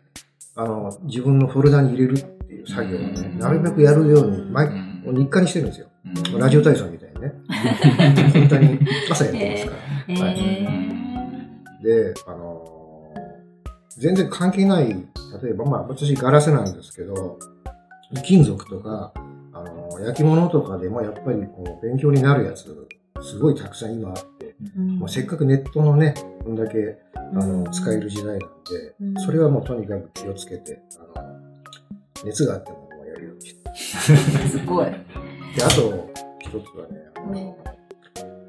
あの、自分のフォルダに入れるっていう作業をねう、んなるべくやるように、毎、日課にしてるんですよ。うんラジオ体操みたいにね。本当に朝やってますから。えはいーで、あのー全然関係ない、例えば、まあ、私ガラスなんですけど、金属とか、あのー焼き物とかでもやっぱりこう、勉強になるやつ、すごいたくさん今あって、うんもうせっかくネットのね、こんだけ、あの、使える時代なんで、うんそれはもうとにかく気をつけて、あの、熱があってもやるようにして。すごい。で、あと、一つはね、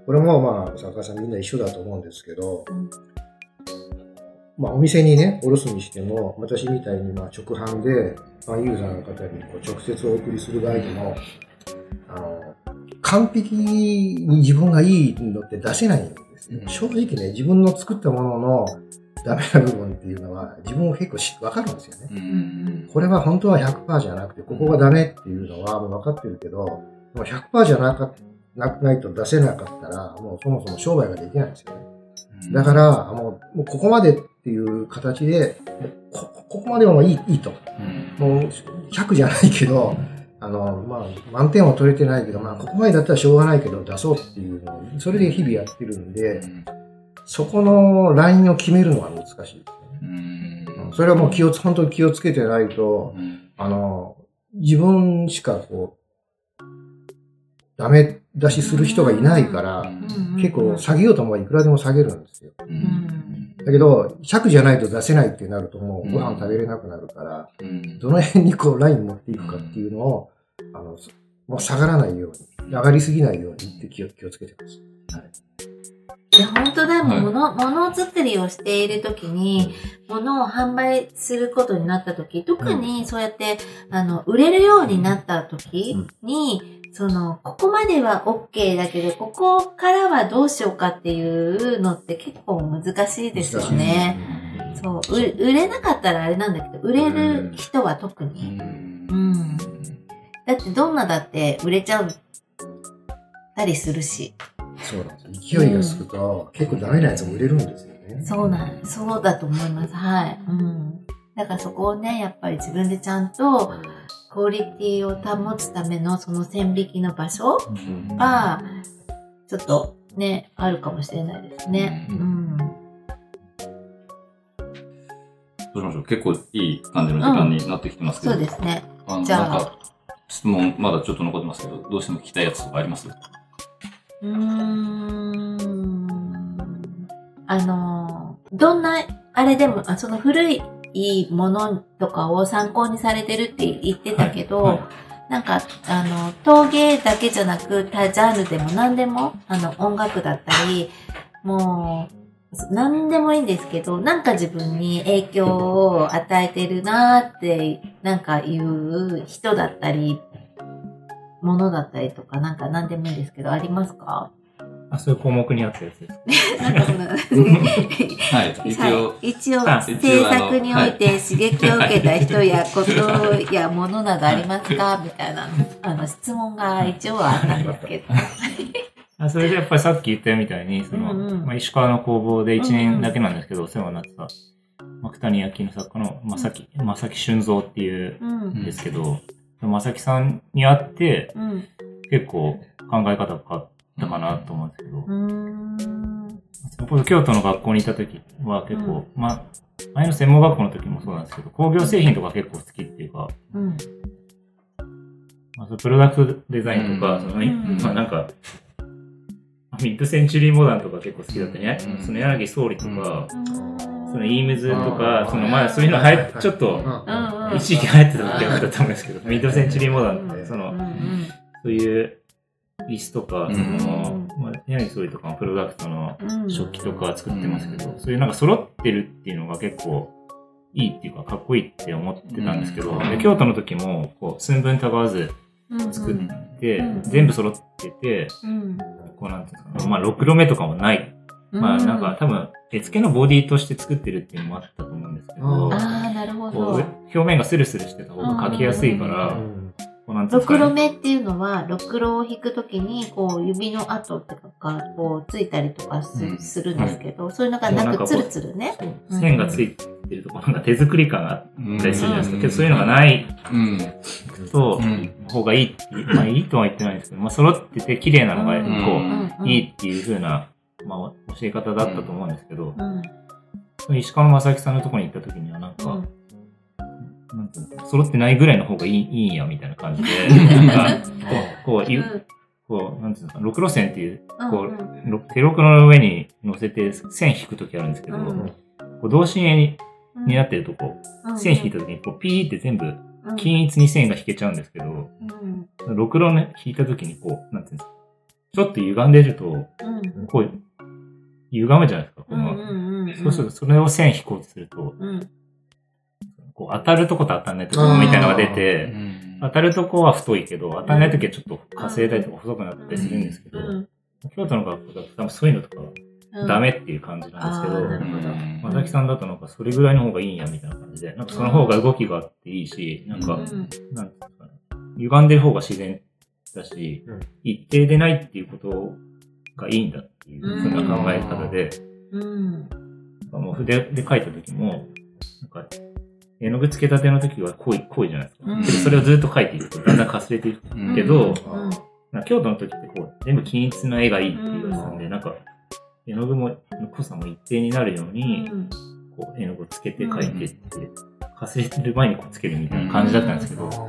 これもまあ、作家さんみんな一緒だと思うんですけど、うん。まあ、お店にね、おろすにしても、私みたいにまあ直販で、ファンユーザーの方にこう直接お送りする場合でも、あの、完璧に自分がいいのって出せないんですよ。うん。正直ね、自分の作ったもののダメな部分っていうのは、自分も結構しわかるんですよね。うんこれは本当は100%じゃなくて、ここがダメっていうのはもう分かってるけど、もう100%じゃなかなないと出せなかったら、もうそもそも商売ができないんですよね。だから、もう、もうここまでっていう形で、こここまではもういいいいと。うん。もう100じゃないけど、あの、まあ、満点は取れてないけど、まあ、ここまでだったらしょうがないけど出そうっていうのを、それで日々やってるんで、そこのラインを決めるのは難しいですよね。うん。それはもう気をつ、本当に気をつけてないと、うん。あの、自分しかこう、ダメ出しする人がいないから、結構下げようと思えばいくらでも下げるんですよ。うん。だけど、100じゃないと出せないってなるともうご飯食べれなくなるから、うん。どの辺にこうライン持っていくかっていうのを、あの、もう下がらないように、上がりすぎないようにって気を気をつけてます。い。や、本当だ、はい。もの、ものづくりをしているときに、物を販売することになったとき、特にそうやって、あの、売れるようになったときに、その、ここまでは OK だけど、ここからはどうしようかっていうのって結構難しいですよね。そう、う売れなかったらあれなんだけど、売れる人は特うに。んうん。だってどんなだって売れちゃうたりするし。そうなんです。勢いがつくと、結構ダメなやつも売れるんですよね。そうなん、そうだと思います。はい。うん。だからそこをね、やっぱり自分でちゃんと、クオリティを保つためのその線引きの場所が、ちょっとね、あるかもしれないですね。ううんん。どうしましょう？結構いい感じの時間になってきてますけど。そうですね。じゃあ質問まだちょっと残ってますけど、どうしても聞きたいやつとかあります？うーん。あの、どんな、あれでも、あその古いものとかを参考にされてるって言ってたけど、はい。なんか、あの、陶芸だけじゃなく、他ジャンルでも何でも、あの、音楽だったり、もう、何でもいいんですけど、なんか自分に影響を与えてるなーって、なんかいう人だったり、ものだったりとか、なんか何でもいいんですけど、ありますか？あ、そういう項目にあったやつです。なんかその、はい。一応、はい、一応、あ制作において刺激を受けた人やことやものなどありますか？みたいな、あの、質問が一応はあったんですけど。あそれでやっぱりさっき言ったみたいに、その、うんうんまあ、石川の工房で1年だけなんですけど、お世話になってた、幕谷焼の作家の正木、正木俊三っていううん。んですけど、正木さんに会って、うん。結構考え方が変わったかなと思うんですけど、うーん。それこそ京都の学校にいた時は結構、まあ、前の専門学校の時もそうなんですけど、工業製品とか結構好きっていうか、うん。まあ、そのプロダクトデザインとか、うん。その、ん。まあなんか、ミッドセンチュリーモダンとか結構好きだったね。うん。その柳総理とか、そのイームズとあか、ー。そのまあそういうの流行っちょっと、うん。うん。一時期流行ってた時だったと思うんですけど、ミッドセンチュリーモダンって、その、うん。そういう椅子とか、うんその、まあ、柳総理とかのプロダクトのうん。食器とか作ってますけど、そういうなんか揃ってるっていうのが結構いいっていうかかっこいいって思ってたんですけど、うんで京都の時もこう寸分たがわずうん作って、うん全部揃ってて、うん。こうなんていうんですかね、まあ、ろくろ目とかもない。まあ、なんか、多分、絵付けのボディとして作ってるっていうのもあったと思うんですけど。表面がスルスルしてた方が描きやすいから、なんていうんろくろですかね。目っていうのは、ろくろを引くときに、こう、指の跡とかが、こう、ついたりとかす,、うん。するんですけど、そういうのがなく、つるつるね。線がついてるところが手作り感があったりするじゃないですか。うん。けどそういうのがない。うん。とう、ん。方がいい。っていう、まあいいとは言ってないんですけど、まあ揃ってて綺麗なのが、うん。こうんう、いいっていう風な、まあ教え方だったと思うんですけど、石川の正樹さんのところに行った時にはなんか、うんなんていうの揃ってないぐらいの方がいいいいんや、みたいな感じで、なんかこう、こう、ゆこう、なんていうのかな、六路線っていう、こう、ろ手ろくろの上に乗せて線引くときあるんですけど、うん。こう同心円にうん。になってるとこう、線引いたときに、こう、ピーって全部、うん。均一に線が引けちゃうんですけど、うん。ろくろね、引いたときに、こう、なんていうんですか、ちょっと歪んでると、うん。こう、歪むじゃないですか、こうんの、そうすると、それを線引こうとすると、うんこう、当たるとこと当たんないとこみたいなのが出うて、ん。当たるとこは太いけど、当たんないときはちょっと稼いだりとか細くなったりするんですけど、うん。京都の学校だと多分そういうのとかうんダメっていう感じなんですけど、まさきさんだとなんかそれぐらいの方がいいんやみたいな感じで、なんかその方が動きがあっていいし、なんか、うん。なんていうかね、歪んでる方が自然だし、うん。一定でないっていうことがいいんだっていうふうな考え方で、うん。もう筆で描いた時も、なんか、絵の具つけたての時は濃い、濃いじゃないですか。うん。けどそれをずっと描いていくとだんだんかすれていくうん。けど、京都の時ってこう、全部均一な絵がいいっていうやつなん。で、なんか、絵の具も、濃さも一定になるように、うん。こう、絵の具をつけて描いてって、かすれてる前にこうつけるみたいな感じだったんですけど、そ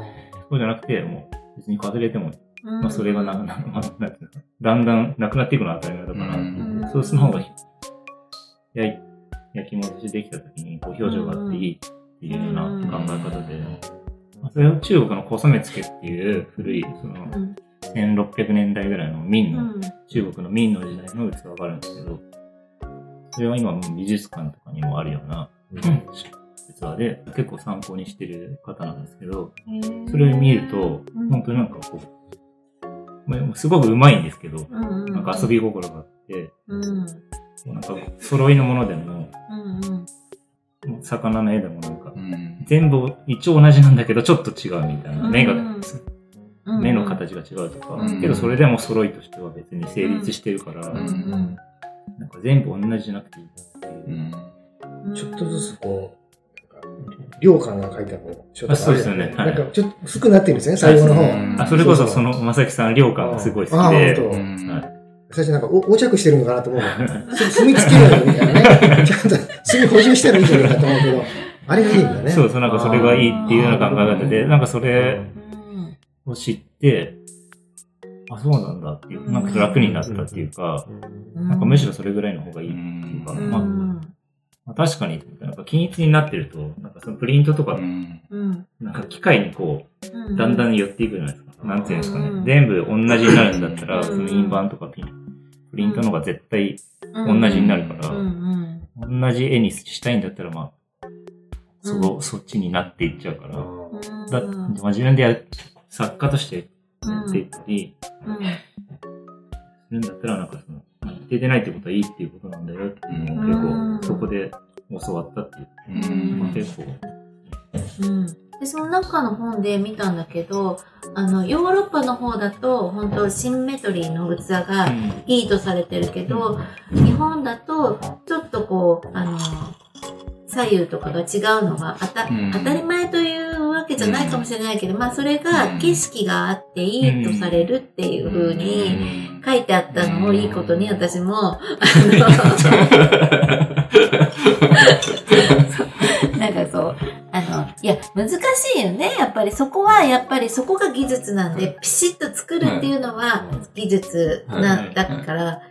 うじゃなくて、もう、別にかすれても、まあ、それがな、な、まあ、なんていうのだんだんなくなっていくのは当たり前だから、うん。そうする方が、焼き戻しできた時に、こう、表情があっていいいうような考え方で、まあ、それを中国の小染付っていう古い、その、うん。1600年代ぐらいの明の、うん。中国の明の時代の器があるんですけど、それは今美術館とかにもあるような器で、結構参考にしてる方なんですけど、それを見るとうん、本当になんかこう、まあすごくうまいんですけど、なんか遊び心があって、うん。なんか揃いのものでも、魚の絵でもなんかう、ん全部一応同じなんだけど、ちょっと違うみたいな。目が、うんうん。目の形が違うとか、うん。けどそれでも揃いとしては別に成立してるから、なんか全部同じじゃなくていいっていう。う。ん。ちょっとずつこう、なんか、量感が書いてあるちょっとあそうですよね。はい。なんかちょっと薄くなってるんですね、最後の方。うん。あ、それこそその、まさきさん、量感がすごい好あきで、最初なんかお横着してるのかなと思う。墨つ けろよみたいなね。ちゃんと墨補充したらいいんじゃないかと思うけど、あれがいいんだね。そうそう、なんかそれがいいっていうような考え方で、なんかそれを知って、あ、そうなんだっていう、なんか楽になったっていうか、うん。なんかむしろそれぐらいの方がいいっていうか、うん。まあ、まあ確かに、なんか均一になってると、なんかそのプリントとかなんか機械にこう、だん。だんん寄っていくじゃないですか。なんていうんですかうん。ね。全部同じになるんだったら、うん。その印版とかピンプリントの方が絶対同同じになるから同じ絵にしたいんだったら、まあ、そこ、うそっちになっていっちゃうから。うんだまあ、自分でやる、作家としてやっていったり、うんするんだったら、なんかその、けてないってことはいいっていうことなんだよっていうのをうん結構そこで教わったっていう。う結構。うん。で、その中の本で見たんだけど、あの、ヨーロッパの方だと、本当シンメトリーの器がいいとされてるけど、日本だと、ちょっとこう、あの、左右とかが違うのが当た,、うん。当たり前というわけじゃないかもしれないけど、まあそれうんが景色があっていいとされるっていう風に書いてあったのをいいことに私も、あの、なんかそう、あの、いや、難しいよね。やっぱりそこは、やっぱりそこが技術なんで、ピシッと作るっていうのは技術な、はい。だから、だ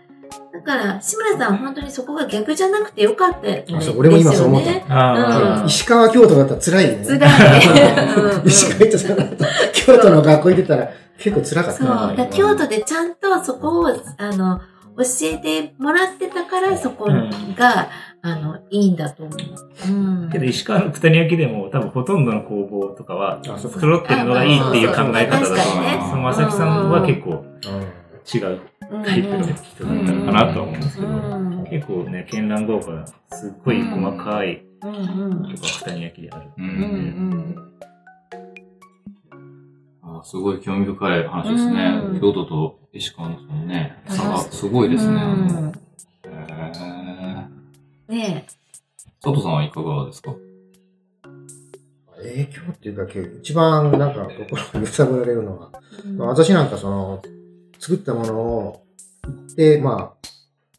から、志村さんは本当にそこが逆じゃなくてよかったよね。あそう俺も今そう思ったうん石川、京都だったら辛いよね。辛い。うんうん石川行ってさ、京都の学校行ってたら結構辛かったそう。だ京都でちゃんとそこを、あの、教えてもらってたから、そこが、あの、いいんだと思う。うん。けど石川の九谷焼でも多分ほとんどの工房とかは揃ってるのがいいっていう考え方だと思う。その正木さんは結構うん違ううんタイプの人だったのかなとは思うんですけど、うん結構ね、絢爛豪華な、すっごい細かいとか九谷焼である。すごい興味深い話ですね。うん。京都と石川のそのね、差がすごいですね。うん。へー。ね佐藤さんはいかがですか？影響っていうか、一番なんか心を揺さぶられるのは、え。まあ私なんかその、作ったものを、で、まあ、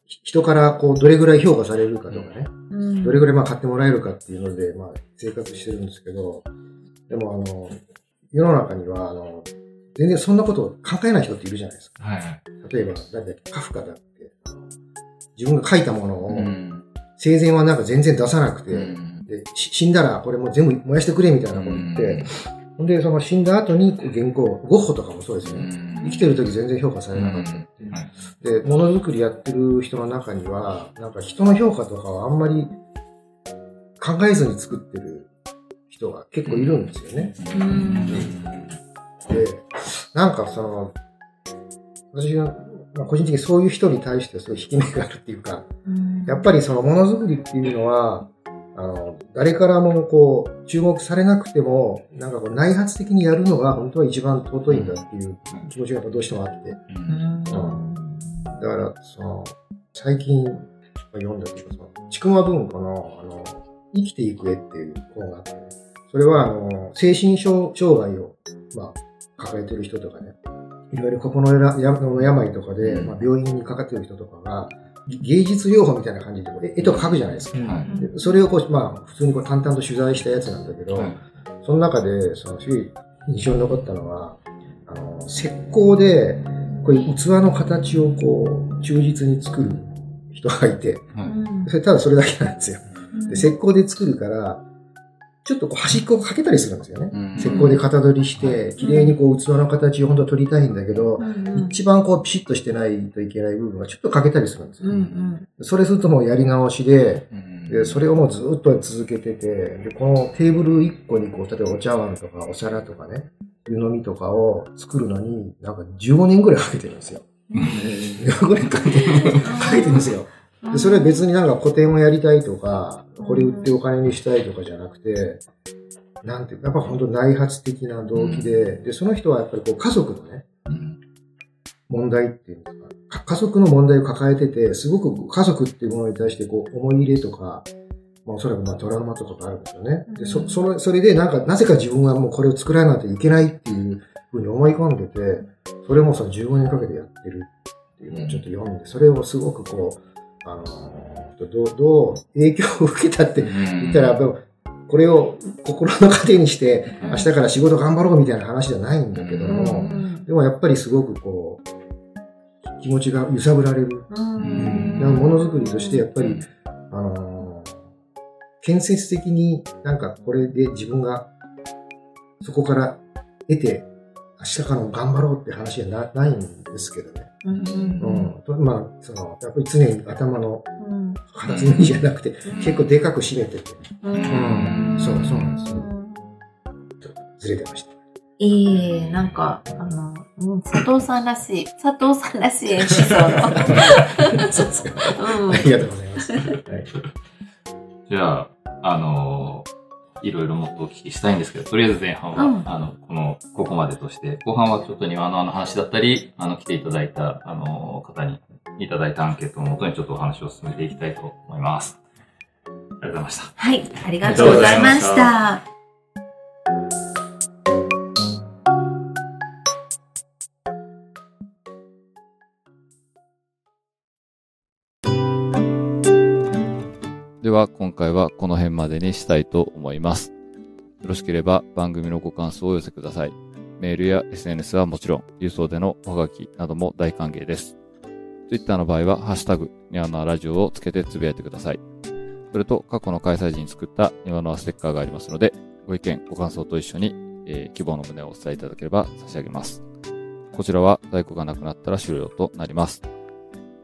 ひ人からこう、どれぐらい評価されるかとかね、うんどれぐらいまあ買ってもらえるかっていうので、まあ、生活してるんですけど、でもあの、世の中には、あの、全然そんなことを考えない人っているじゃないですか。はい。例えば、だってカフカだって、あの自分が書いたものを、ん。生前はなんか全然出さなくて、うんでし死んだらこれもう全部燃やしてくれみたいなこと言って、で、その死んだ後に原稿、ゴッホとかもそうですね。生きてる時全然評価されなかったっていう。はいで、ものづくりやってる人の中には、なんか人の評価とかはあんまり考えずに作ってる人が結構いるんですよね。うんで、なんかその、私は、まあ、個人的にそういう人に対してすごい引き目があるっていうか、うんやっぱりそのものづくりっていうのは、あの、誰からもこう、注目されなくても、なんかこう内発的にやるのが本当は一番尊いんだっていう気持ちがやっぱどうしてもあって。うん。だから、その、最近読んだというか、その、ちくま文庫の、あの、生きていく絵っていう本があって、それは、あの、精神障障害を、まあ、抱えてる人とかね、いわゆる心のやの病とかで、うん。まあ、病院にかかってる人とかが、芸術療法みたいな感じで絵絵とか描くじゃないですか。はい。でそれをこう、まあ、普通にこう淡々と取材したやつなんだけど、はいその中で、その、すごい印象に残ったのは、あの、石膏で、こういう器の形をこう、忠実に作る人がいて、はい。それただそれだけなんですよ。で、石膏で作るから、ちょっとこう端っこをかけたりするんですよね。うん石膏で型取りして、綺麗にこう器の形を本当は取りたいんだけど、一番こうピシッとしてないといけない部分がちょっと欠けたりするんですうよ。んそれするともうやり直しで、うんで、それをもうずっと続けてて、で、このテーブル1個にこう、例えばお茶碗とかお皿とかね、湯飲みとかを作るのに、なんか15年ぐらいかけてるんですよ。15年かけてる、かけてるんですよ。で、それは別になんか個展をやりたいとか、これ売ってお金にしたいとかじゃなくて、なんていうか、やっぱ本当内発的な動機で、で、その人はやっぱりこう家族のね、うん。問題っていうか家族の問題を抱えてて、すごく家族っていうものに対してこう思い入れとか、まあおそらくまあトラウマとかがあるんですよね。で、そ、それ、それでなんか、なぜか自分はもうこれを作らないといけないっていうふうに思い込んでて、それもその15年かけてやってるっていうのをちょっと読んで、それをすごくこう、あのーどう、どう影響を受けたって言ったら、やっぱこれを心の糧にして、明日から仕事頑張ろうみたいな話じゃないんだけども、でもやっぱりすごくこう、気持ちが揺さぶられる。ん。でもものづくりとしてやっぱり、あのー建設的になんかこれで自分がそこから得て、明日からも頑張ろうって話じゃなないんですけどね。うん。とまあ、その、やっぱり常に頭の片隅にじゃなくて、結構でかく締めてて、うんそうそうなんですよずれてました。いい、なんか、あの、うん佐藤さんらしい、佐藤さんらしいエピソー そうですか。ド。うんあ。りがとうございます。はいじゃあ、あのーいろいろもっとお聞きしたいんですけど、とりあえず前半は、うんあの、この、ここまでとして、後半はちょっと庭のあの話だったり、あの、来ていただいた、あのー方にいただいたアンケートをもとにちょっとお話を進めていきたいと思います。ありがとうございました。はい、ありがとうございました。は今回はこの辺までにしたいと思います。よろしければ番組のご感想をお寄せください。メールや SNS はもちろん、郵送でのおはがきなども大歓迎です。Twitter の場合は、ハッシュタグ、ニワノアラジオをつけてつぶやいてください。それと、過去の開催時に作ったニワノアステッカーがありますので、ご意見、ご感想と一緒に、えー希望の旨をお伝えいただければ差し上げます。こちらは在庫がなくなったら終了となります。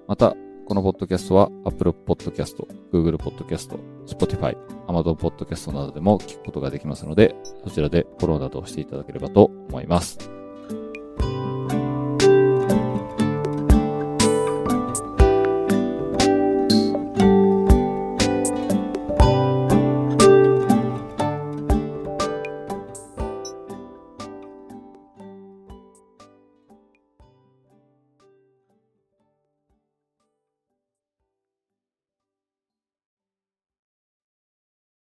また、このポッドキャストは Apple Podcast、Google Podcast、Spotify、Amazon Podcast などでも聞くことができますので、そちらでフォローなどをしていただければと思います。